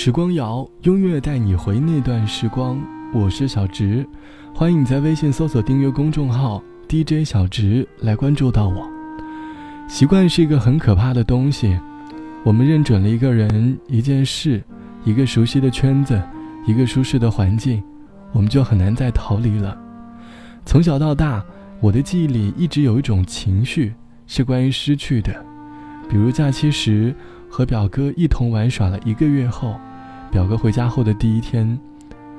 时光谣，音乐带你回那段时光。我是小植，欢迎你在微信搜索订阅公众号 DJ 小植来关注到我。习惯是一个很可怕的东西，我们认准了一个人、一件事、一个熟悉的圈子、一个舒适的环境，我们就很难再逃离了。从小到大，我的记忆里一直有一种情绪是关于失去的，比如假期时。和表哥一同玩耍了一个月后，表哥回家后的第一天，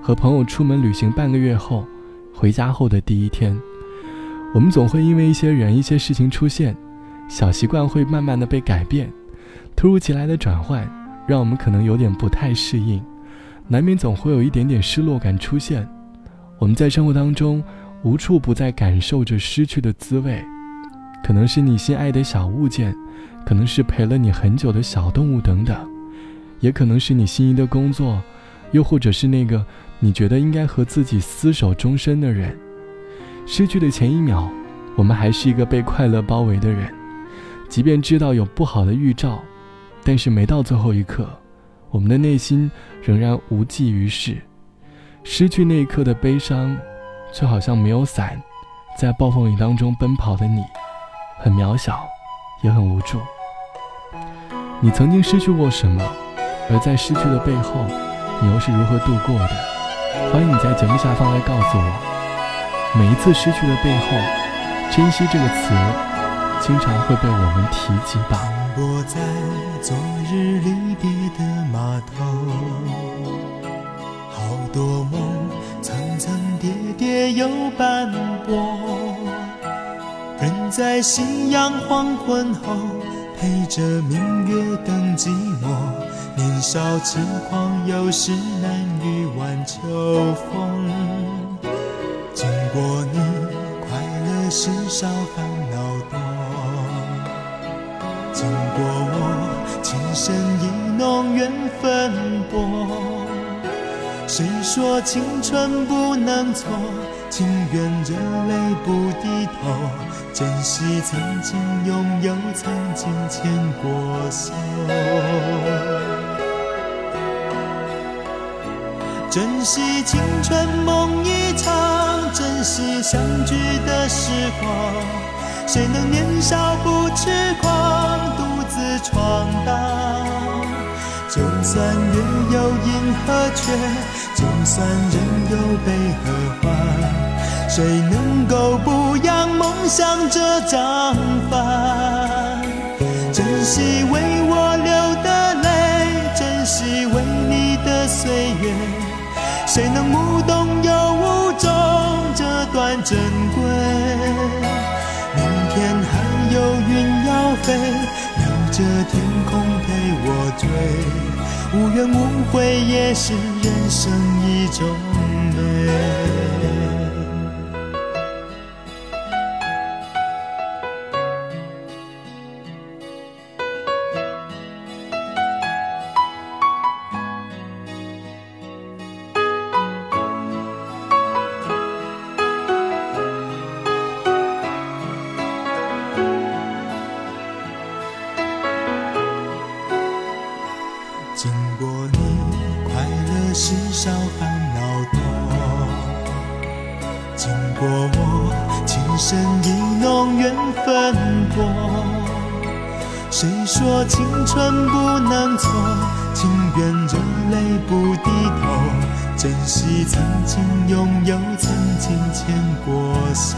和朋友出门旅行半个月后，回家后的第一天，我们总会因为一些人、一些事情出现，小习惯会慢慢的被改变，突如其来的转换，让我们可能有点不太适应，难免总会有一点点失落感出现。我们在生活当中无处不在感受着失去的滋味，可能是你心爱的小物件。可能是陪了你很久的小动物等等，也可能是你心仪的工作，又或者是那个你觉得应该和自己厮守终身的人。失去的前一秒，我们还是一个被快乐包围的人，即便知道有不好的预兆，但是没到最后一刻，我们的内心仍然无济于事。失去那一刻的悲伤，就好像没有伞，在暴风雨当中奔跑的你，很渺小，也很无助。你曾经失去过什么？而在失去的背后，你又是如何度过的？欢迎你在节目下方来告诉我。每一次失去的背后，珍惜这个词，经常会被我们提及吧。泊在昨日离别的码头，好多梦层层叠叠又斑驳，人在夕阳黄昏后。陪着明月等寂寞，年少轻狂，有时难御晚秋风。经过你，快乐时少，烦恼多。经过我，情深意浓，缘分薄。谁说青春不能错？情愿热泪不低头，珍惜曾经拥有，曾经牵过手。珍惜青春梦一场，珍惜相聚的时光。谁能年少不痴狂，独自闯荡？就算月有阴和缺，就算人有悲和欢。谁能够不扬梦想这张帆？珍惜为我流的泪，珍惜为你的岁月。谁能无动又无衷这段珍贵？明天还有云要飞，留着天空陪我追。无怨无悔也是人生一种美。说青春不能错？情愿热泪不低头，珍惜曾经拥有，曾经牵过手。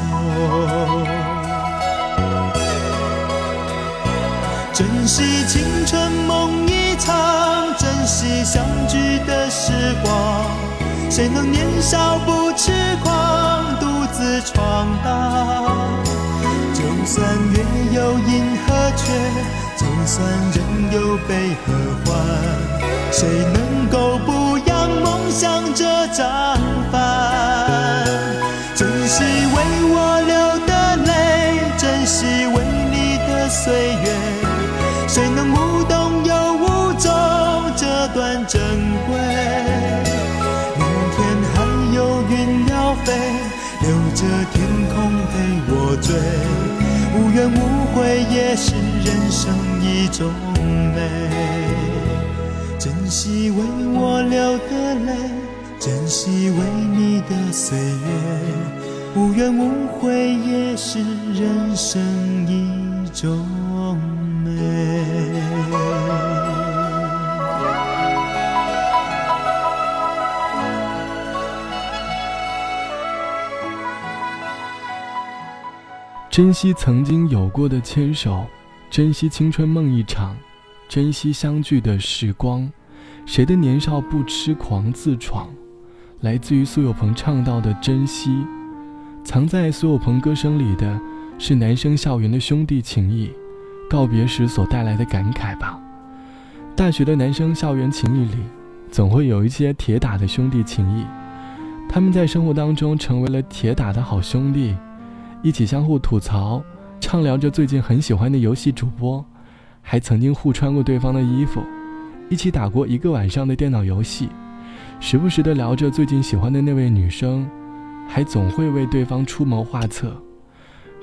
珍惜青春梦一场。珍惜相聚的时光，谁能年少不痴狂，独自闯荡？就算月有阴和缺，就算人有悲和欢，谁能够不扬梦想这张帆？珍惜为我流的泪，珍惜为你的岁月，谁能无动又无衷这？段珍贵，明天还有云要飞，留着天空陪我追。无怨无悔也是人生一种美。珍惜为我流的泪珍惜为你的岁月无怨无悔也是人生一种珍惜曾经有过的牵手，珍惜青春梦一场，珍惜相聚的时光。谁的年少不痴狂自闯？来自于苏有朋唱到的珍惜，藏在苏有朋歌声里的是男生校园的兄弟情谊，告别时所带来的感慨吧。大学的男生校园情谊里，总会有一些铁打的兄弟情谊，他们在生活当中成为了铁打的好兄弟。一起相互吐槽，畅聊着最近很喜欢的游戏主播，还曾经互穿过对方的衣服，一起打过一个晚上的电脑游戏，时不时的聊着最近喜欢的那位女生，还总会为对方出谋划策。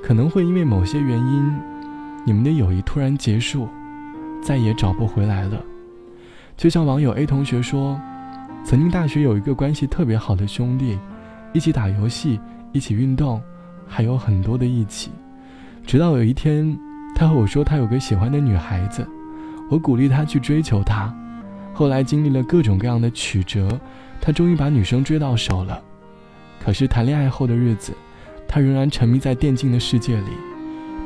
可能会因为某些原因，你们的友谊突然结束，再也找不回来了。就像网友 A 同学说，曾经大学有一个关系特别好的兄弟，一起打游戏，一起运动。还有很多的一起，直到有一天，他和我说他有个喜欢的女孩子，我鼓励他去追求她。后来经历了各种各样的曲折，他终于把女生追到手了。可是谈恋爱后的日子，他仍然沉迷在电竞的世界里，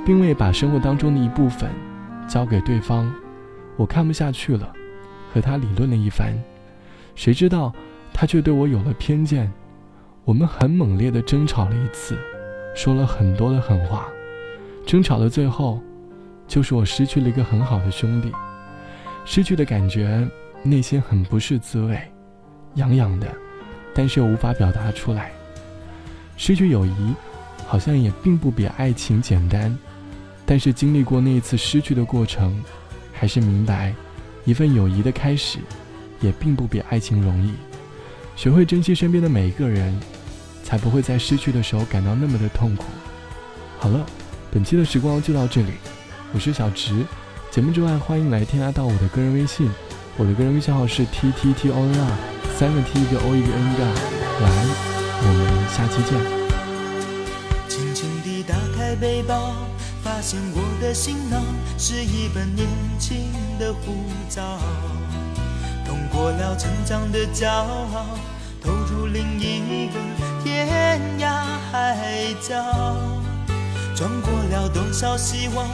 并未把生活当中的一部分交给对方。我看不下去了，和他理论了一番，谁知道他却对我有了偏见。我们很猛烈的争吵了一次。说了很多的狠话，争吵的最后，就是我失去了一个很好的兄弟，失去的感觉，内心很不是滋味，痒痒的，但是又无法表达出来。失去友谊，好像也并不比爱情简单，但是经历过那一次失去的过程，还是明白，一份友谊的开始，也并不比爱情容易。学会珍惜身边的每一个人。才不会在失去的时候感到那么的痛苦。好了，本期的时光就到这里，我是小植。节目之外，欢迎来添加到我的个人微信，我的个人微信号是 t t t o n r，三个 t 一个 o 一个 n 的。来，我们下期见。轻轻地打开背包，发现我的行囊是一本年轻的护照，通过了成长的骄傲，投入另一个。天涯海角，装过了多少希望，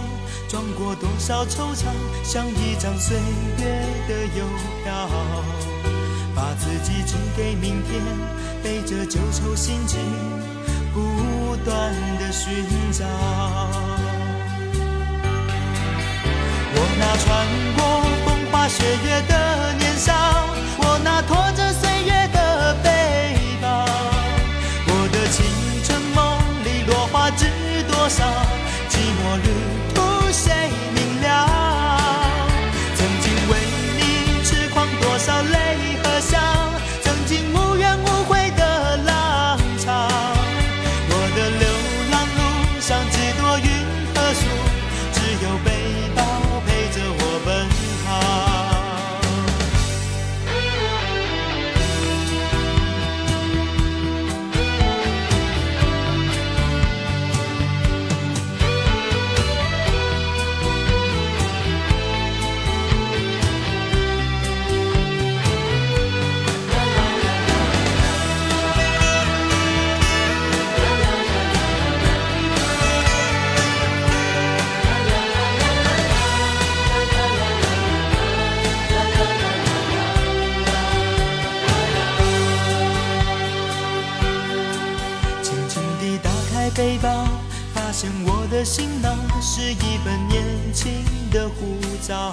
装过多少惆怅，像一张岁月的邮票，把自己寄给明天，背着旧愁心情，不断的寻找。我那穿过风花雪月的年少，我那我的行囊是一本年轻的护照。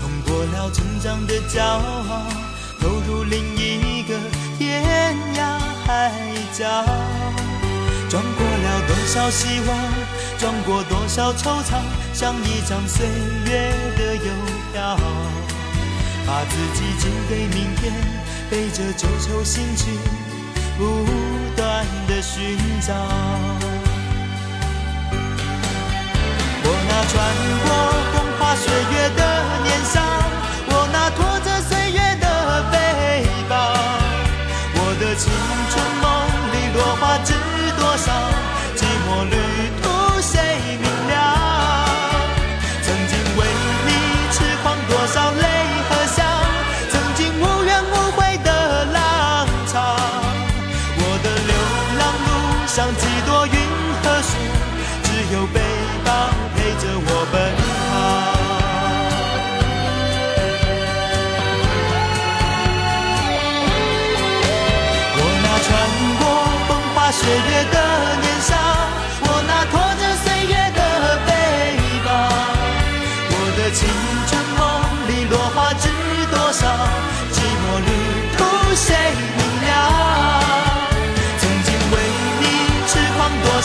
通过了成长的骄傲，投入另一个天涯海角。装过了多少希望，装过多少惆怅，像一张岁月的邮票，把自己寄给明天，背着旧愁新情。不。断的寻找，穿过风花雪月的年少，我那拖着岁月的背包。我的青春梦里，落花知。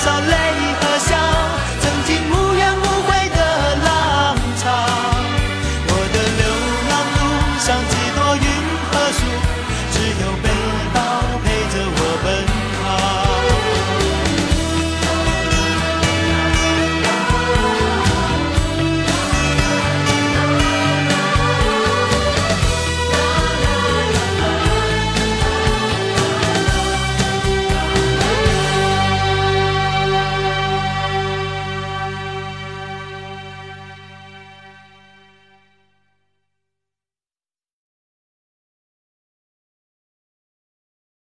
so late.